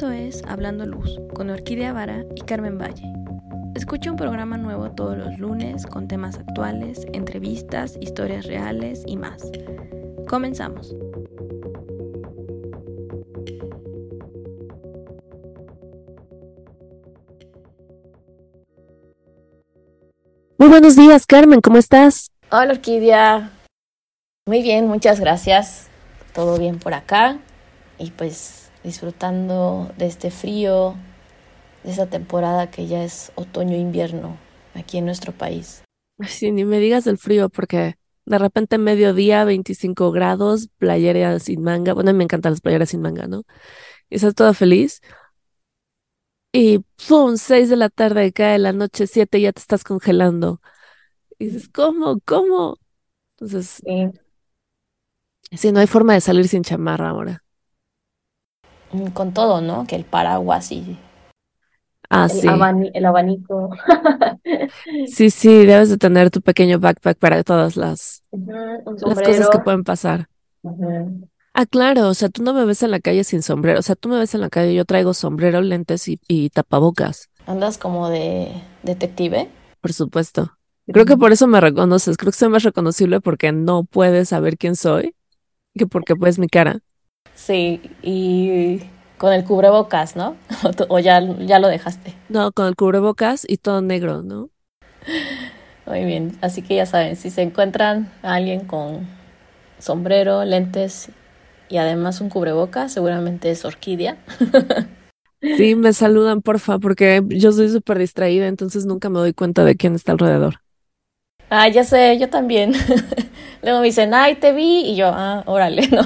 Esto es Hablando Luz con Orquídea Vara y Carmen Valle. Escucha un programa nuevo todos los lunes con temas actuales, entrevistas, historias reales y más. Comenzamos. Muy buenos días, Carmen, ¿cómo estás? Hola, Orquídea. Muy bien, muchas gracias. Todo bien por acá. Y pues disfrutando de este frío, de esta temporada que ya es otoño-invierno aquí en nuestro país. Sí, ni me digas el frío porque de repente mediodía, 25 grados, playera sin manga. Bueno, me encantan las playeras sin manga, ¿no? Y estás toda feliz. Y ¡pum! 6 de la tarde, cae la noche 7 y ya te estás congelando. Y dices, ¿cómo? ¿Cómo? Entonces, Sí. sí, no hay forma de salir sin chamarra ahora. Con todo, ¿no? Que el paraguas y Ah, el, sí. abani- el abanico. Sí, sí, debes de tener tu pequeño backpack para todas las, las cosas que pueden pasar. Ah, claro, o sea, tú no me ves en la calle sin sombrero, o sea, tú me ves en la calle, yo traigo sombrero, lentes y, y tapabocas, Andas como de detective. por supuesto. Creo que por eso me reconoces, creo que soy más reconocible porque no puedes saber quién soy que porque pues mi cara. Sí, y con el cubrebocas, ¿no? O, tú- o ya, ya lo dejaste. No, con el cubrebocas y todo negro, ¿no? Muy bien, así que ya saben, si se encuentran a alguien con sombrero, lentes y además un cubrebocas, seguramente es orquídea. Sí, me saludan, porfa, porque yo soy súper distraída, entonces nunca me doy cuenta de quién está alrededor. Ah, ya sé, yo también. Luego me dicen, ay, te vi, y yo, ah, órale, ¿no?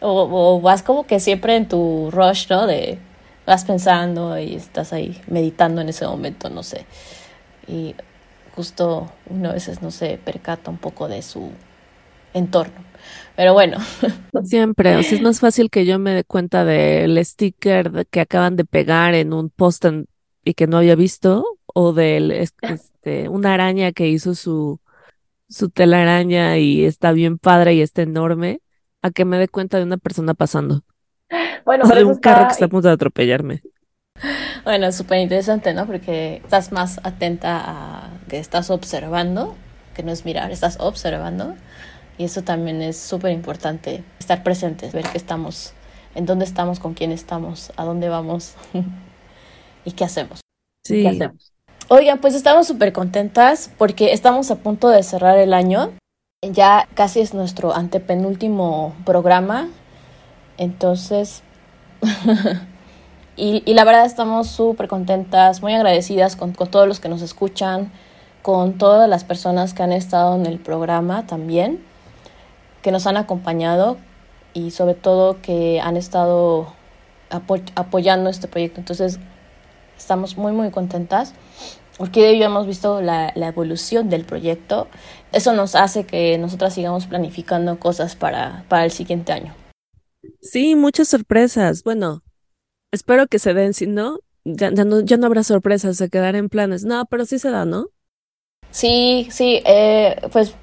O, o vas como que siempre en tu rush, ¿no? De vas pensando y estás ahí meditando en ese momento, no sé. Y justo uno a veces no se percata un poco de su entorno. Pero bueno, Siempre, o sea, es más fácil que yo me dé cuenta del sticker que acaban de pegar en un post y que no había visto, o del es- este, una araña que hizo su, su telaraña y está bien padre y está enorme, a que me dé cuenta de una persona pasando, bueno, o pero de eso un carro que está, está a punto de atropellarme. bueno, es súper interesante, ¿no? Porque estás más atenta a que estás observando, que no es mirar, estás observando. Y eso también es súper importante, estar presentes, ver qué estamos, en dónde estamos, con quién estamos, a dónde vamos y qué hacemos. Sí, ¿Qué hacemos? Oigan, pues estamos súper contentas porque estamos a punto de cerrar el año. Ya casi es nuestro antepenúltimo programa. Entonces, y, la verdad estamos súper contentas, muy agradecidas con, todos los que nos escuchan, con todas las personas que han estado en el programa también, que nos han acompañado y sobre todo que han estado apo- apoyando este proyecto. Entonces, estamos muy, muy contentas. Porque ya hemos visto la, la evolución del proyecto. Eso nos hace que nosotras sigamos planificando cosas para, para el siguiente año. sí, muchas sorpresas. Bueno, espero que se den, si no, ya, ya no, ya no habrá sorpresas, se quedará en planes. No, pero sí se da, ¿no? Sí, sí, eh, pues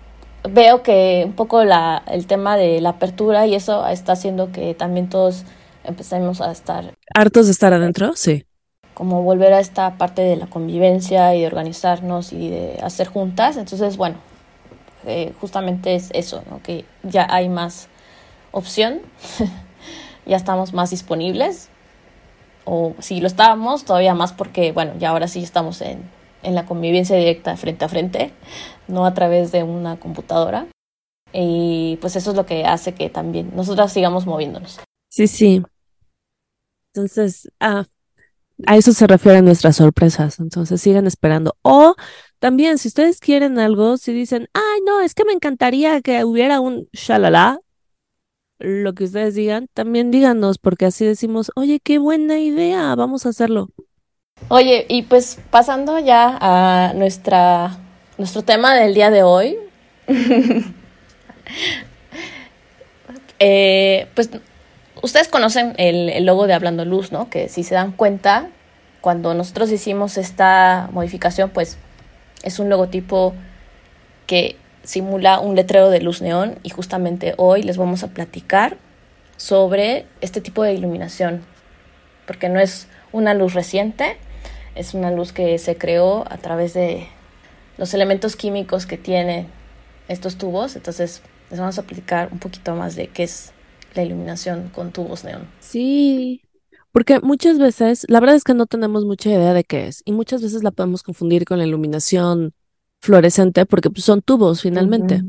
veo que un poco la, el tema de la apertura y eso está haciendo que también todos empecemos a estar, ¿Hartos de estar adentro? Sí. Como volver a esta parte de la convivencia y de organizarnos y de hacer juntas. Entonces, bueno, eh, justamente es eso, ¿no? Que ya hay más opción, ya estamos más disponibles, o si lo estábamos, todavía más porque, bueno, ya ahora sí estamos en, en la convivencia directa frente a frente, no a través de una computadora. Y pues eso es lo que hace que también nosotras sigamos moviéndonos. Sí, sí. Entonces, ah, a eso se refieren nuestras sorpresas. Entonces, sigan esperando. O también, si ustedes quieren algo, si dicen, ay, no, es que me encantaría que hubiera un shalala, lo que ustedes digan, también díganos, porque así decimos, oye, qué buena idea, vamos a hacerlo. Oye, y pues pasando ya a nuestra, nuestro tema del día de hoy, eh, pues ustedes conocen el, el logo de Hablando Luz, ¿no? Que si se dan cuenta, cuando nosotros hicimos esta modificación, pues es un logotipo que simula un letrero de luz neón y justamente hoy les vamos a platicar sobre este tipo de iluminación porque no es una luz reciente, es una luz que se creó a través de los elementos químicos que tienen estos tubos. Entonces, les vamos a explicar un poquito más de qué es la iluminación con tubos neón. Sí, porque muchas veces, la verdad es que no tenemos mucha idea de qué es y muchas veces la podemos confundir con la iluminación fluorescente porque pues, son tubos finalmente.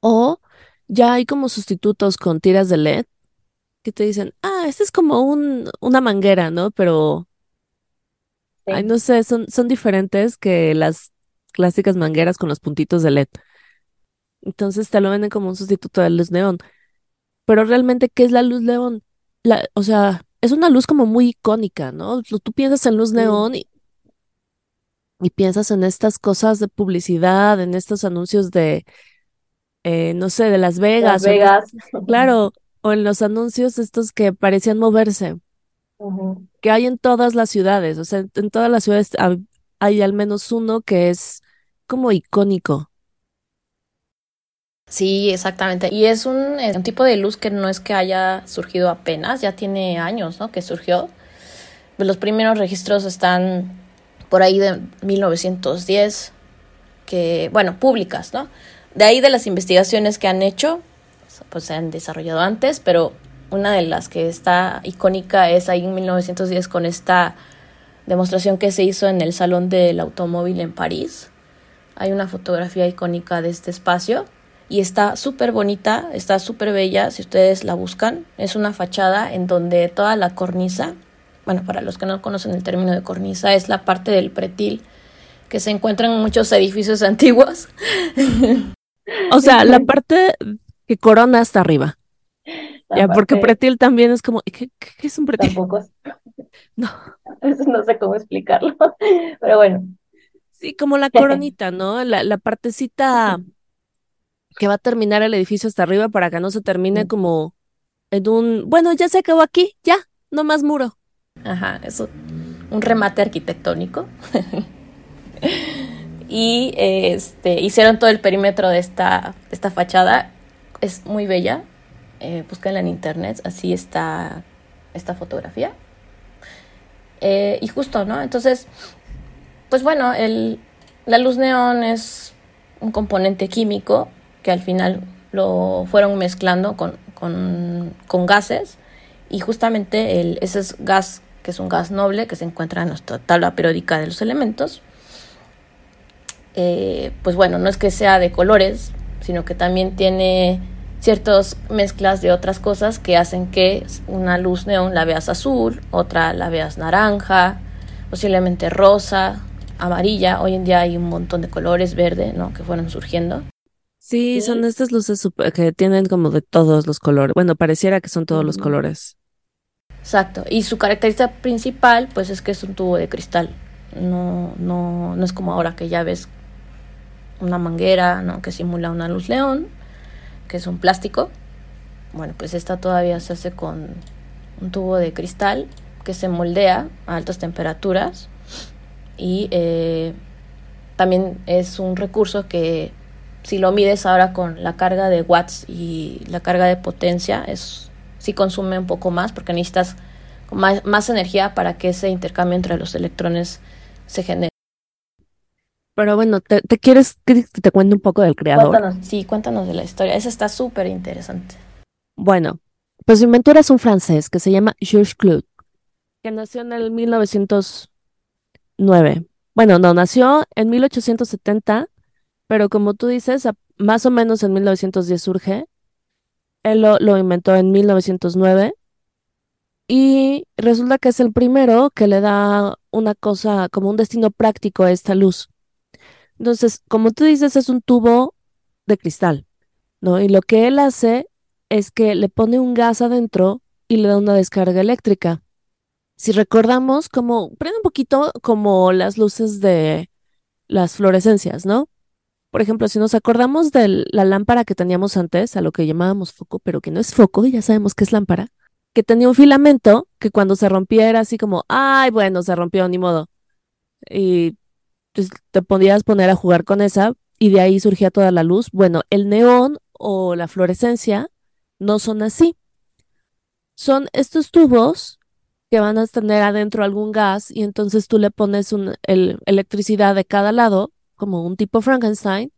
O ya hay como sustitutos con tiras de LED que te dicen, ah, este es como un, una manguera, ¿no? Pero, ay, no sé, son, son diferentes que las clásicas mangueras con los puntitos de LED. Entonces te lo venden como un sustituto de luz neón. Pero realmente, ¿qué es la luz neón? La, o sea, es una luz como muy icónica, ¿no? Tú piensas en luz neón y, y piensas en estas cosas de publicidad, en estos anuncios de, eh, no sé, de Las Vegas. Las Vegas. claro, o en los anuncios estos que parecían moverse, que hay en todas las ciudades, o sea, en todas las ciudades hay al menos uno que es como icónico. Sí, exactamente. Y es un, tipo de luz que no es que haya surgido apenas, ya tiene años, ¿no? Que surgió. Los primeros registros están por ahí de 1910, que, bueno, públicas, ¿no? De ahí de las investigaciones que han hecho, pues se han desarrollado antes, pero una de las que está icónica es ahí en 1910 con esta demostración que se hizo en el Salón del Automóvil en París. Hay una fotografía icónica de este espacio y está súper bonita, está súper bella si ustedes la buscan. Es una fachada en donde toda la cornisa, bueno, para los que no conocen el término de cornisa, es la parte del pretil que se encuentra en muchos edificios antiguos. O sea, la parte que corona hasta arriba. ya, porque pretil también es como, ¿qué, qué es un pretil? Tampoco No. No sé cómo explicarlo, pero bueno. Sí, como la coronita, ¿no? La, la partecita que va a terminar el edificio hasta arriba para que no se termine como en un, bueno, ya se acabó aquí, ya, no más muro. Ajá, eso, un remate arquitectónico. y este hicieron todo el perímetro de esta, esta fachada. Es muy bella. Eh, búsquenla en internet, así está esta fotografía. Eh, y justo, ¿no? Entonces, pues bueno, el, la luz neón es un componente químico que al final lo fueron mezclando con, con, gases y justamente el, ese es gas que es un gas noble que se encuentra en nuestra tabla periódica de los elementos, eh, pues bueno, no es que sea de colores, sino que también tiene ciertas mezclas de otras cosas que hacen que una luz neón la veas azul, otra la veas naranja, posiblemente rosa, amarilla. Hoy en día hay un montón de colores verde, ¿no? Que fueron surgiendo. Sí, son estas luces que tienen como de todos los colores. Bueno, pareciera que son todos los colores. Exacto. Y su característica principal, pues, es que es un tubo de cristal. No, no, no es como ahora que ya ves una manguera, ¿no? Que simula una luz león, que es un plástico. Bueno, pues esta todavía se hace con un tubo de cristal que se moldea a altas temperaturas y eh, también es un recurso que si lo mides ahora con la carga de watts y la carga de potencia es sí consume un poco más porque necesitas más, más energía para que ese intercambio entre los electrones se genere. Pero bueno, ¿te, quieres que te cuente un poco del creador? Cuéntanos, sí, cuéntanos de la historia. Esa está súper interesante. Bueno, pues su inventor es un francés que se llama Georges Cloud, que nació en el 1909. Bueno, no, nació en 1870, pero como tú dices, más o menos en 1910 surge. Él lo, inventó en 1909 y resulta que es el primero que le da una cosa como un destino práctico a esta luz. Entonces, como tú dices, es un tubo de cristal, ¿no? Y lo que él hace es que le pone un gas adentro y le da una descarga eléctrica. Si recordamos, como, prende un poquito como las luces de las fluorescencias, ¿no? Por ejemplo, si nos acordamos de la lámpara que teníamos antes, a lo que llamábamos foco, pero que no es foco, ya sabemos que es lámpara, que tenía un filamento que cuando se rompía era así como, ay, bueno, se rompió, ni modo. Y pues, te podías poner a jugar con esa y de ahí surgía toda la luz. Bueno, el neón o la fluorescencia no son así. Son estos tubos que van a tener adentro algún gas y entonces tú le pones un, el, electricidad de cada lado, como un tipo Frankenstein,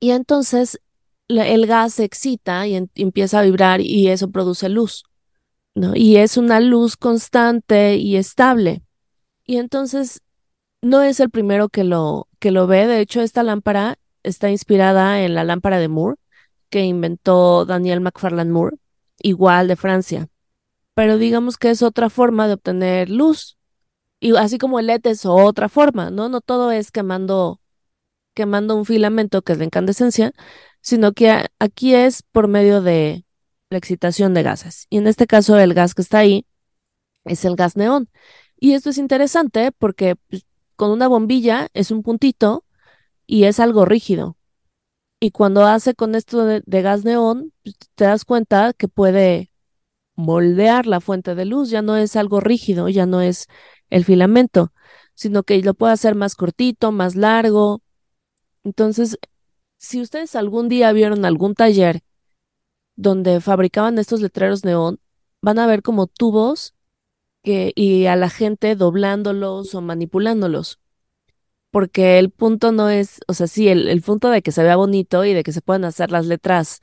y entonces el gas se excita y, empieza a vibrar y eso produce luz, ¿no? Y es una luz constante y estable. Y entonces no es el primero que lo, que lo ve, de hecho esta lámpara está inspirada en la lámpara de Moore que inventó Daniel McFarland Moore, igual de Francia. Pero digamos que es otra forma de obtener luz. Y así como el LED es otra forma, ¿no? No todo es quemando, quemando un filamento que es de incandescencia, sino que aquí es por medio de la excitación de gases. Y en este caso el gas que está ahí es el gas neón. Y esto es interesante porque pues, con una bombilla es un puntito y es algo rígido. Y cuando hace con esto de, gas neón, pues, te das cuenta que puede moldear la fuente de luz, ya no es algo rígido, ya no es el filamento, sino que lo puede hacer más cortito, más largo. Entonces, si ustedes algún día vieron algún taller donde fabricaban estos letreros neón, van a ver como tubos que, y a la gente doblándolos o manipulándolos porque el punto no es, o sea, sí, el, punto de que se vea bonito y de que se puedan hacer las letras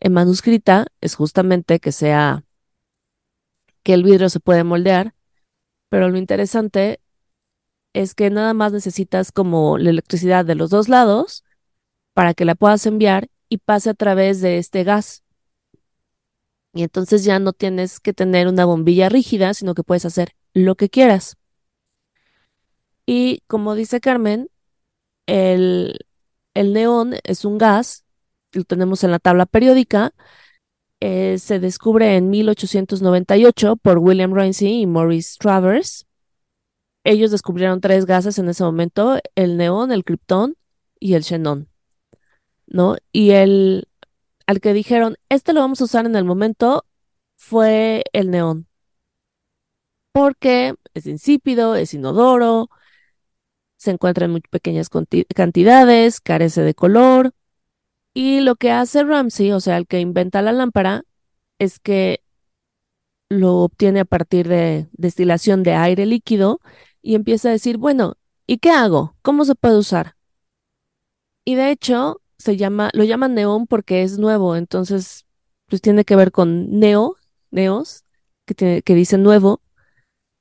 en manuscrita es justamente que sea, que el vidrio se puede moldear, pero lo interesante es que nada más necesitas como la electricidad de los dos lados para que la puedas enviar y pase a través de este gas. Y entonces ya no tienes que tener una bombilla rígida, sino que puedes hacer lo que quieras. Y como dice Carmen, el, el neón es un gas, lo tenemos en la tabla periódica, eh, se descubre en 1898 por William Rainsy y Maurice Travers. Ellos descubrieron tres gases en ese momento, el neón, el criptón y el xenón, ¿no? Y el al que dijeron, este lo vamos a usar en el momento, fue el neón. Porque es insípido, es inodoro, se encuentra en muy pequeñas cantidades, carece de color. Y lo que hace Ramsey, o sea, el que inventa la lámpara, es que lo obtiene a partir de destilación de aire líquido y empieza a decir, bueno, ¿y qué hago? ¿Cómo se puede usar? Y de hecho, se llama, lo llaman neón porque es nuevo, entonces, pues tiene que ver con neo, neos, que, que dice nuevo,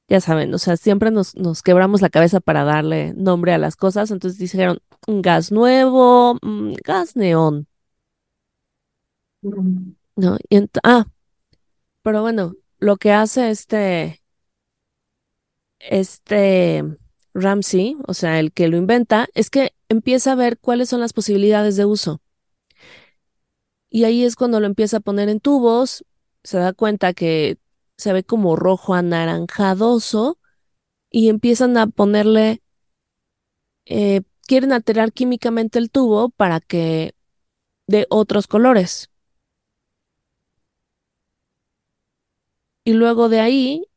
ya saben, o sea, siempre nos, nos quebramos la cabeza para darle nombre a las cosas, entonces dijeron gas nuevo, mm, gas neón. No, y ah, pero bueno, lo que hace este, este Ramsey, o sea, el que lo inventa, es que empieza a ver cuáles son las posibilidades de uso. Y ahí es cuando lo empieza a poner en tubos, se da cuenta que se ve como rojo anaranjadoso y empiezan a ponerle, eh, quieren alterar químicamente el tubo para que de otros colores. Y luego de ahí,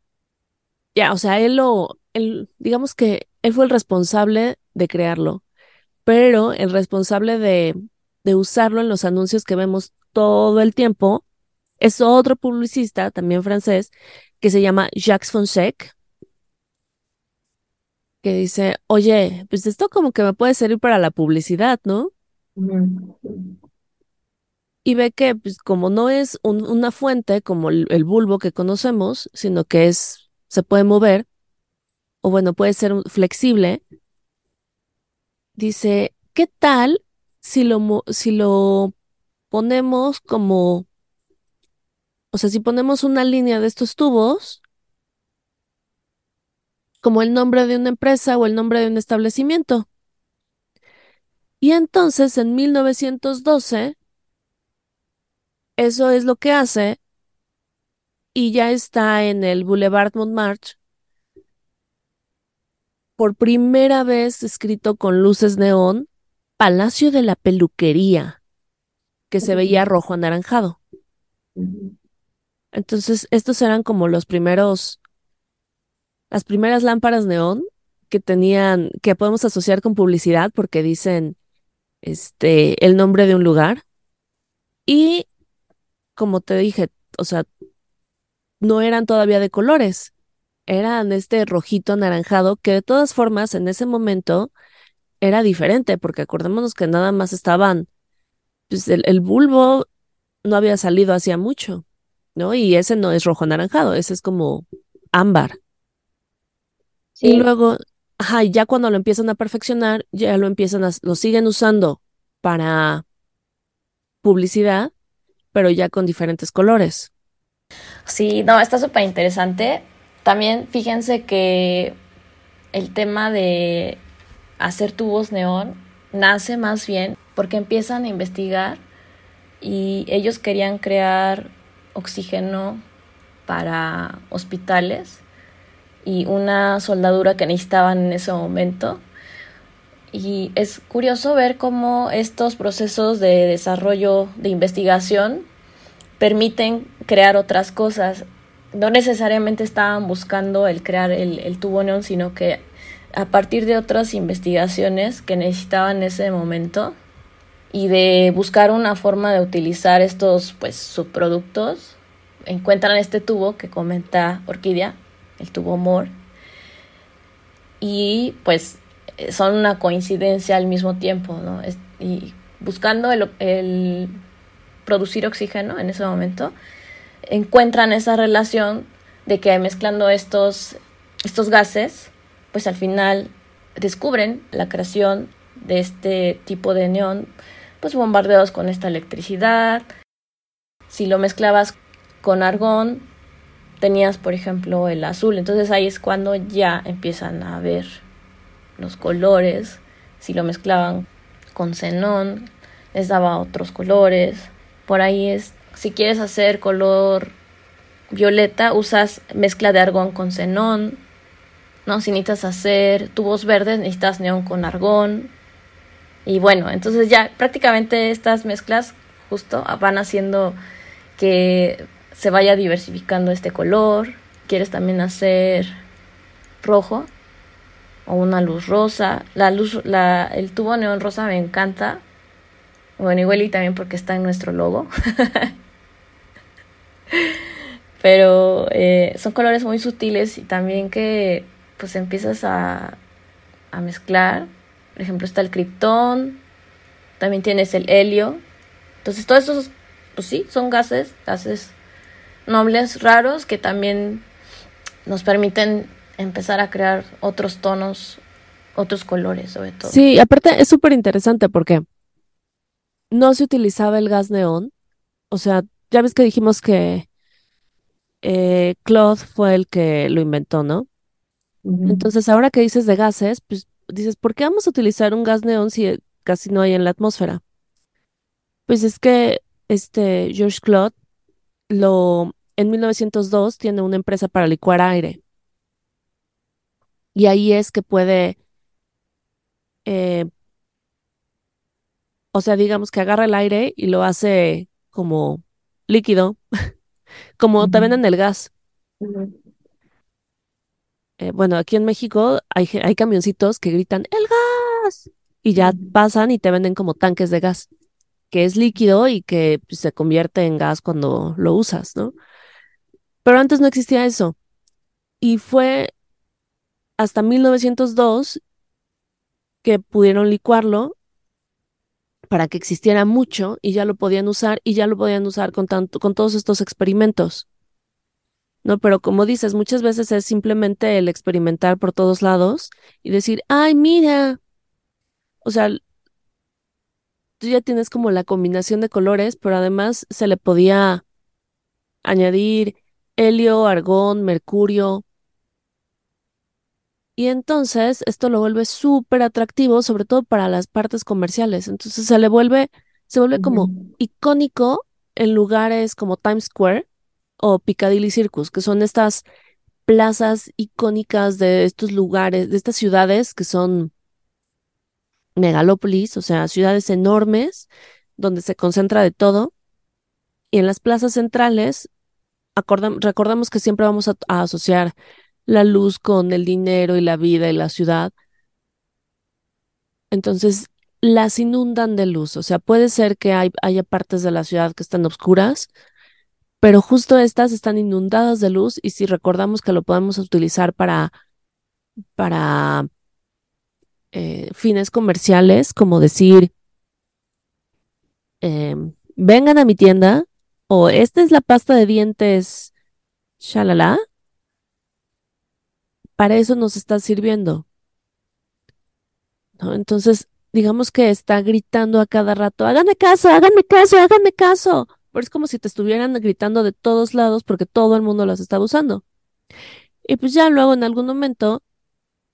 ya, o sea, él lo, él, digamos que él fue el responsable de crearlo, pero el responsable de, de usarlo en los anuncios que vemos todo el tiempo es otro publicista, también francés, que se llama Jacques Fonseca, que dice, oye, pues esto como que me puede servir para la publicidad, ¿no? Y ve que, pues como no es una fuente como el, el, bulbo que conocemos, sino que es, se puede mover, o bueno, puede ser flexible, dice, ¿qué tal si lo, si lo ponemos como o sea, si ponemos una línea de estos tubos, como el nombre de una empresa o el nombre de un establecimiento. Y entonces en 1912, eso es lo que hace y ya está en el Boulevard Montmartre por primera vez escrito con luces neón, Palacio de la Peluquería, que se veía rojo anaranjado. Entonces, estos eran como los primeros, las primeras lámparas neón que tenían, que podemos asociar con publicidad porque dicen este, el nombre de un lugar. Y como te dije, o sea, no eran todavía de colores. eran este rojito anaranjado que de todas formas en ese momento era diferente, porque acordémonos que nada más estaban, pues el, el bulbo no había salido hacía mucho, ¿no? Y ese no es rojo anaranjado, ese es como ámbar. Y luego, ajá, ya cuando lo empiezan a perfeccionar, ya lo empiezan a, lo siguen usando para publicidad, pero ya con diferentes colores. Sí, no, está súper interesante. También fíjense que el tema de hacer tubos neón nace más bien porque empiezan a investigar y ellos querían crear oxígeno para hospitales y una soldadura que necesitaban en ese momento. Y es curioso ver cómo estos procesos de desarrollo, de investigación, permiten crear otras cosas. No necesariamente estaban buscando el crear el, el tubo neón, sino que a partir de otras investigaciones que necesitaban en ese momento y de buscar una forma de utilizar estos pues subproductos, encuentran este tubo que comenta Orquídea, el tubo Moore. Y pues son una coincidencia al mismo tiempo, ¿no? y buscando el, el, producir oxígeno en ese momento, encuentran esa relación de que mezclando estos, estos gases, pues al final descubren la creación de este tipo de neón, pues bombardeados con esta electricidad. Si lo mezclabas con argón, tenías, por ejemplo, el azul. Entonces ahí es cuando ya empiezan a ver los colores. Si lo mezclaban con xenón, les daba otros colores. Por ahí es, si quieres hacer color violeta, usas mezcla de argón con xenón. ¿no? Si necesitas hacer tubos verdes, necesitas neón con argón. Y bueno, entonces ya prácticamente estas mezclas justo van haciendo que se vaya diversificando este color. Quieres también hacer rojo o una luz rosa. La luz, la, el tubo neón rosa me encanta. Bueno, igual y también porque está en nuestro logo. Pero eh, son colores muy sutiles y también que pues empiezas a, a mezclar. Por ejemplo, está el criptón, también tienes el helio. Entonces, todos esos, pues sí, son gases, gases nobles raros que también nos permiten empezar a crear otros tonos, otros colores sobre todo. Sí, aparte es súper interesante porque no se utilizaba el gas neón, o sea, ya ves que dijimos que eh, Claude fue el que lo inventó, ¿no? Entonces, ahora que dices de gases, pues dices, ¿por qué vamos a utilizar un gas neón si casi no hay en la atmósfera? Pues es que este George Claude lo en 1902 tiene una empresa para licuar aire. Y ahí es que puede, eh, o sea, digamos que agarra el aire y lo hace como líquido, como te venden el gas. Eh, bueno, aquí en México hay, hay camioncitos que gritan ¡El gas! Y ya pasan y te venden como tanques de gas, que es líquido y que pues, se convierte en gas cuando lo usas, ¿no? Pero antes no existía eso. Y fue hasta 1902 que pudieron licuarlo para que existiera mucho y ya lo podían usar y ya lo podían usar con, tanto, con todos estos experimentos. No, pero como dices, muchas veces es simplemente el experimentar por todos lados y decir, ay, mira. O sea, tú ya tienes como la combinación de colores, pero además se le podía añadir helio, argón, mercurio. Y entonces esto lo vuelve súper atractivo, sobre todo para las partes comerciales. Entonces se le vuelve, se vuelve como icónico en lugares como Times Square o Piccadilly Circus, que son estas plazas icónicas de estos lugares, de estas ciudades que son megalópolis, o sea, ciudades enormes donde se concentra de todo. Y en las plazas centrales recordamos que siempre vamos a, asociar la luz con el dinero y la vida y la ciudad. Entonces, las inundan de luz. O sea, puede ser que hay, haya partes de la ciudad que están oscuras, pero justo estas están inundadas de luz y si recordamos que lo podemos utilizar para, para eh, fines comerciales, como decir, em, vengan a mi tienda o esta es la pasta de dientes, shalala, para eso nos está sirviendo. ¿No? Entonces, digamos que está gritando a cada rato, háganme caso, háganme caso, háganme caso. Pero es como si te estuvieran gritando de todos lados porque todo el mundo las estaba usando. Y pues ya luego en algún momento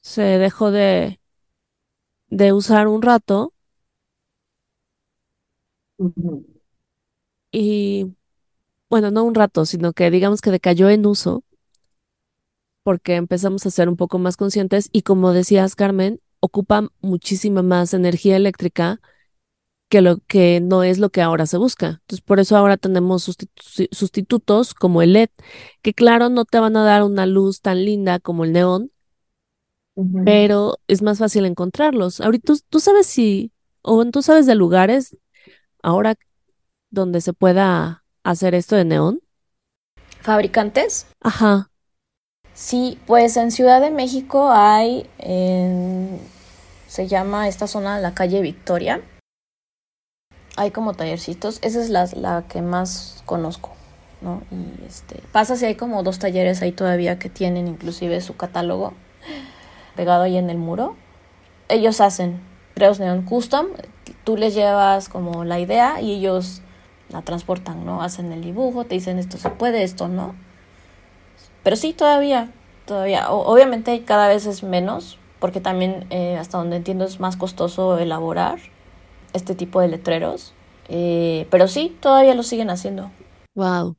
se dejó de, de usar un rato. Y bueno, no un rato, sino que digamos que decayó en uso porque empezamos a ser un poco más conscientes y como decías, Carmen, ocupa muchísima más energía eléctrica que lo que no es lo que ahora se busca. Entonces, por eso ahora tenemos sustitutos como el LED, que claro, no te van a dar una luz tan linda como el neón, pero es más fácil encontrarlos. Ahorita tú, sabes si, o tú sabes de lugares ahora donde se pueda hacer esto de neón. ¿Fabricantes? Ajá. Sí, pues en Ciudad de México hay, se llama esta zona la calle Victoria. Hay como tallercitos, esa es la, la que más conozco, ¿no? Y este, pasa si hay como dos talleres ahí todavía que tienen inclusive su catálogo pegado ahí en el muro. Ellos hacen creos neon custom, tú les llevas como la idea y ellos la transportan, ¿no? Hacen el dibujo, te dicen esto se puede, esto no. Pero sí, todavía, todavía. obviamente cada vez es menos, porque también, eh, hasta donde entiendo, es más costoso elaborar este tipo de letreros. Eh, pero sí, todavía lo siguen haciendo. Wow.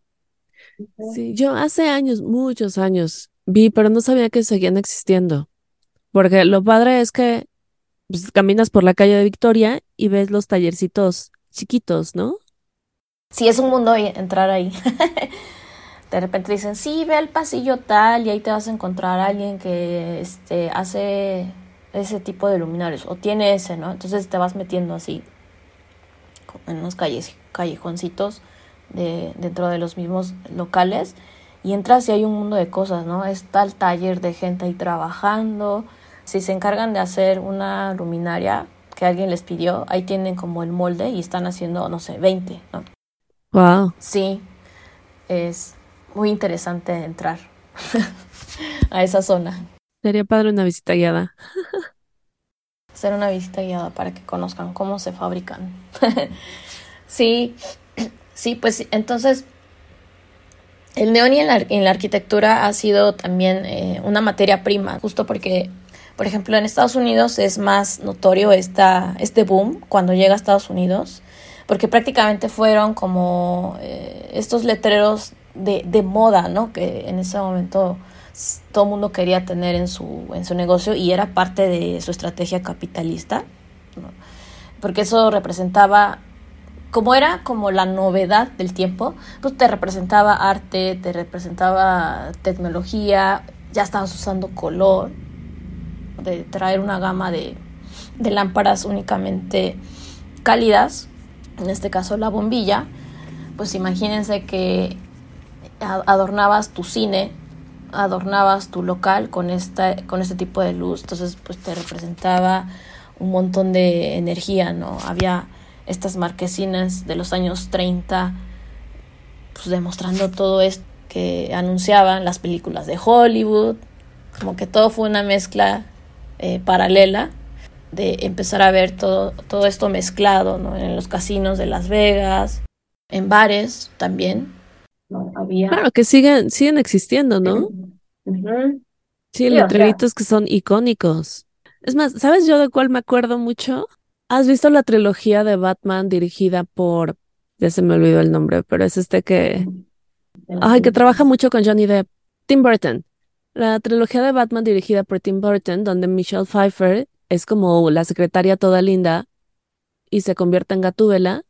Sí, yo hace años, muchos años, vi, pero no sabía que seguían existiendo. Porque lo padre es que pues, caminas por la calle de Victoria y ves los tallercitos chiquitos, ¿no? Sí, es un mundo entrar ahí. de repente dicen, sí, ve al pasillo tal y ahí te vas a encontrar a alguien que este, hace ese tipo de luminarios o tiene ese, ¿no? Entonces te vas metiendo así en unos calles, callejoncitos de, dentro de los mismos locales y entras y hay un mundo de cosas, ¿no? Está el taller de gente ahí trabajando. Si se encargan de hacer una luminaria que alguien les pidió, ahí tienen como el molde y están haciendo, no sé, 20, ¿no? Wow. Sí, es muy interesante entrar a esa zona. Sería padre una visita guiada. Hacer una visita guiada para que conozcan cómo se fabrican. sí, sí, pues entonces el neón en la, en la arquitectura ha sido también eh, una materia prima, justo porque, por ejemplo, en Estados Unidos es más notorio esta, este boom cuando llega a Estados Unidos, porque prácticamente fueron como eh, estos letreros de, de moda, ¿no? Que en ese momento todo mundo quería tener en su, en su negocio y era parte de su estrategia capitalista, porque eso representaba, como era como la novedad del tiempo, pues te representaba arte, te representaba tecnología, ya estabas usando color, de traer una gama de, de lámparas únicamente cálidas, en este caso la bombilla, pues imagínense que adornabas tu cine, adornabas tu local con, esta, con este tipo de luz, entonces pues te representaba un montón de energía, ¿no? Había estas marquesinas de los años 30, pues demostrando todo esto que anunciaban las películas de Hollywood, como que todo fue una mezcla eh, paralela de empezar a ver todo, todo esto mezclado, ¿no? En los casinos de Las Vegas, en bares también, Claro, que siguen, siguen existiendo, ¿no? Sí, letreritos que son icónicos. Es más, ¿sabes yo de cuál me acuerdo mucho? ¿Has visto la trilogía de Batman dirigida por, ya se me olvidó el nombre, pero es este que, ay, que trabaja mucho con Johnny Depp, Tim Burton. La trilogía de Batman dirigida por Tim Burton, donde Michelle Pfeiffer es como la secretaria toda linda y se convierte en Gatúbela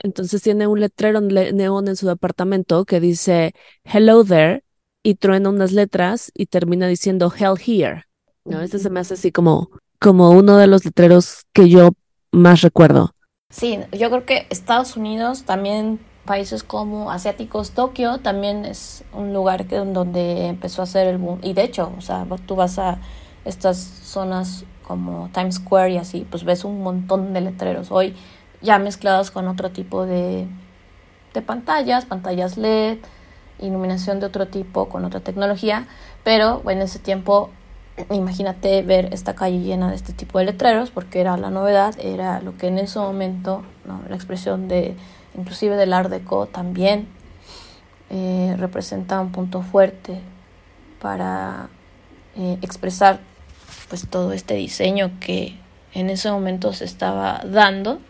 entonces tiene un letrero neón en su departamento que dice Hello there y truena unas letras y termina diciendo Hell here. ¿no? Este se me hace así como, como uno de los letreros que yo más recuerdo. Sí, yo creo que Estados Unidos también países como asiáticos, Tokio también es un lugar que, donde empezó a hacer el boom. Y de hecho, o sea, tú vas a estas zonas como Times Square y así, pues ves un montón de letreros. Hoy ya mezclados con otro tipo de, de pantallas, pantallas LED, iluminación de otro tipo, con otra tecnología, pero en ese tiempo imagínate ver esta calle llena de este tipo de letreros, porque era la novedad, era lo que en ese momento, la expresión de inclusive del Art Deco también eh, representa un punto fuerte para eh, expresar pues todo este diseño que en ese momento se estaba dando.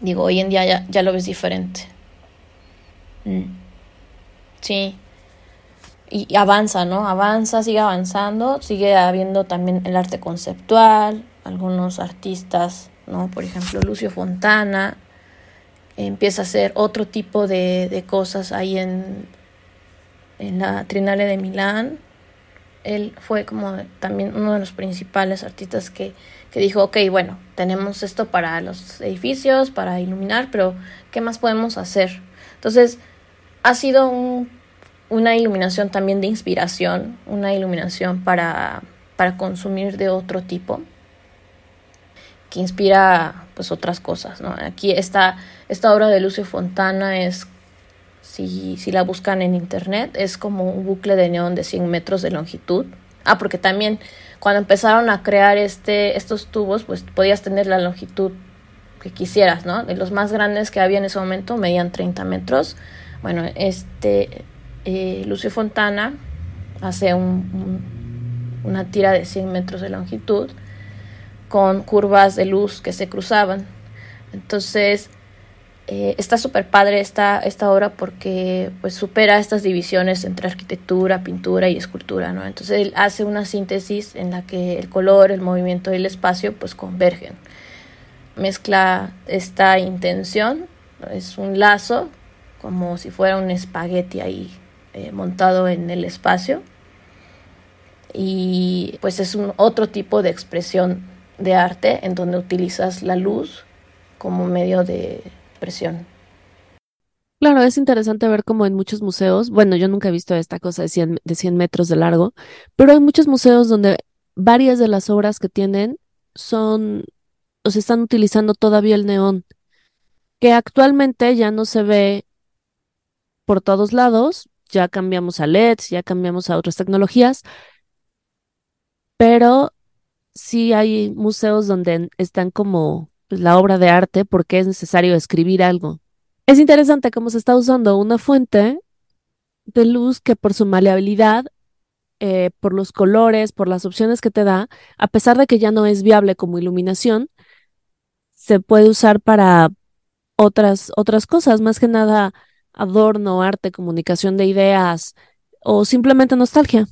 Digo, hoy en día ya, ya lo ves diferente. Mm. Sí, y avanza, ¿no? Avanza, sigue avanzando, sigue habiendo también el arte conceptual, algunos artistas, ¿no? Por ejemplo, Lucio Fontana empieza a hacer otro tipo de, de cosas ahí en, en la Trinale de Milán. Él fue como también uno de los principales artistas que, que dijo, ok, bueno, tenemos esto para los edificios, para iluminar, pero ¿qué más podemos hacer? Entonces, ha sido un una iluminación también de inspiración, una iluminación para, para consumir de otro tipo, que inspira pues otras cosas. Aquí esta, esta obra de Lucio Fontana es, si, si la buscan en internet, es como un bucle de neón de 100 metros de longitud. Ah, porque también cuando empezaron a crear este, estos tubos, pues podías tener la longitud que quisieras, ¿no? De los más grandes que había en ese momento medían 30 metros. Bueno, este, eh, Lucio Fontana hace una tira de 100 metros de longitud con curvas de luz que se cruzaban. Entonces, eh, está súper padre esta, esta obra porque pues supera estas divisiones entre arquitectura, pintura y escultura, ¿no? Entonces él hace una síntesis en la que el color, el movimiento y el espacio pues convergen. Mezcla esta intención, es un lazo, como si fuera un espagueti ahí eh, montado en el espacio y pues es un otro tipo de expresión de arte en donde utilizas la luz como medio de expresión. Claro, es interesante ver como en muchos museos, bueno, yo nunca he visto esta cosa de 100, de 100 metros de largo, pero hay muchos museos donde varias de las obras que tienen son o se están utilizando todavía el neón, que actualmente ya no se ve por todos lados, ya cambiamos a LEDs, ya cambiamos a otras tecnologías, pero sí hay museos donde están como pues, la obra de arte porque es necesario escribir algo. Es interesante cómo se está usando una fuente de luz que por su maleabilidad, eh, por los colores, por las opciones que te da, a pesar de que ya no es viable como iluminación, se puede usar para otras, otras cosas, más que nada adorno, arte, comunicación de ideas o simplemente nostalgia.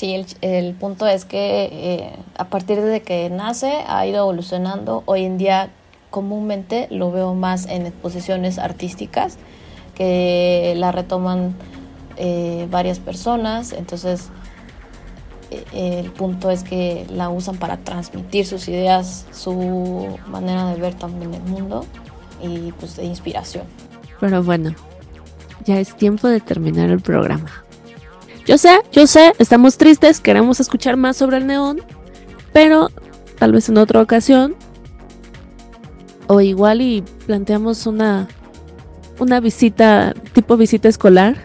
Sí, el, punto es que eh, a partir de que nace ha ido evolucionando. Hoy en día comúnmente lo veo más en exposiciones artísticas que la retoman eh, varias personas. Entonces eh, el punto es que la usan para transmitir sus ideas, su manera de ver también el mundo y pues de inspiración. Pero bueno, ya es tiempo de terminar el programa. Yo sé, yo sé, estamos tristes, queremos escuchar más sobre el neón, pero tal vez en otra ocasión o igual y planteamos una una visita tipo visita escolar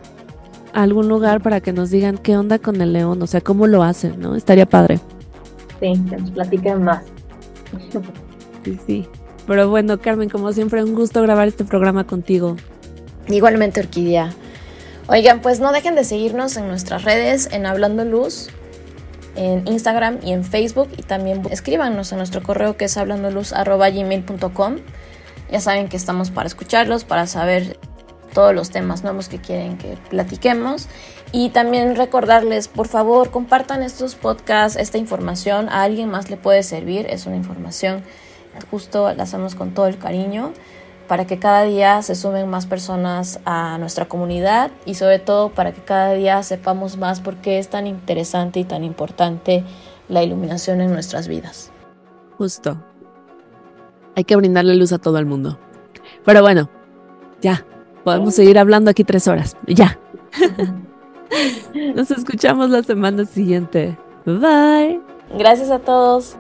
a algún lugar para que nos digan qué onda con el león, o sea, cómo lo hacen, ¿no? Estaría padre. Sí, que nos platiquen más. Sí, sí. Pero bueno, Carmen, como siempre, un gusto grabar este programa contigo. Igualmente Orquídea. Oigan, pues no dejen de seguirnos en nuestras redes, en Hablando Luz, en Instagram y en Facebook. Y también escríbanos a nuestro correo que es hablandoluz.gmail.com. Ya saben que estamos para escucharlos, para saber todos los temas nuevos que quieren que platiquemos. Y también recordarles, por favor, compartan estos podcasts, esta información. A alguien más le puede servir. Es una información justo, la hacemos con todo el cariño para que cada día se sumen más personas a nuestra comunidad y sobre todo para que cada día sepamos más por qué es tan interesante y tan importante la iluminación en nuestras vidas. Justo. Hay que brindarle luz a todo el mundo. Pero bueno, Ya, podemos seguir hablando aquí tres horas. Ya. Nos escuchamos la semana siguiente. Bye. Gracias a todos.